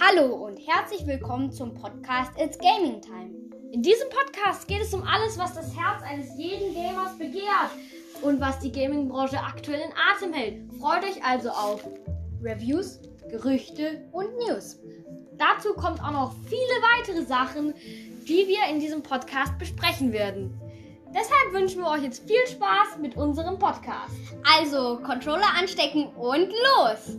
Hallo und herzlich willkommen zum Podcast It's Gaming Time. In diesem Podcast geht es um alles, was das Herz eines jeden Gamers begehrt und was die Gaming-Branche aktuell in Atem hält. Freut euch also auf Reviews, Gerüchte und News. Dazu kommt auch noch viele weitere Sachen, die wir in diesem Podcast besprechen werden. Deshalb wünschen wir euch jetzt viel Spaß mit unserem Podcast. Also Controller anstecken und los!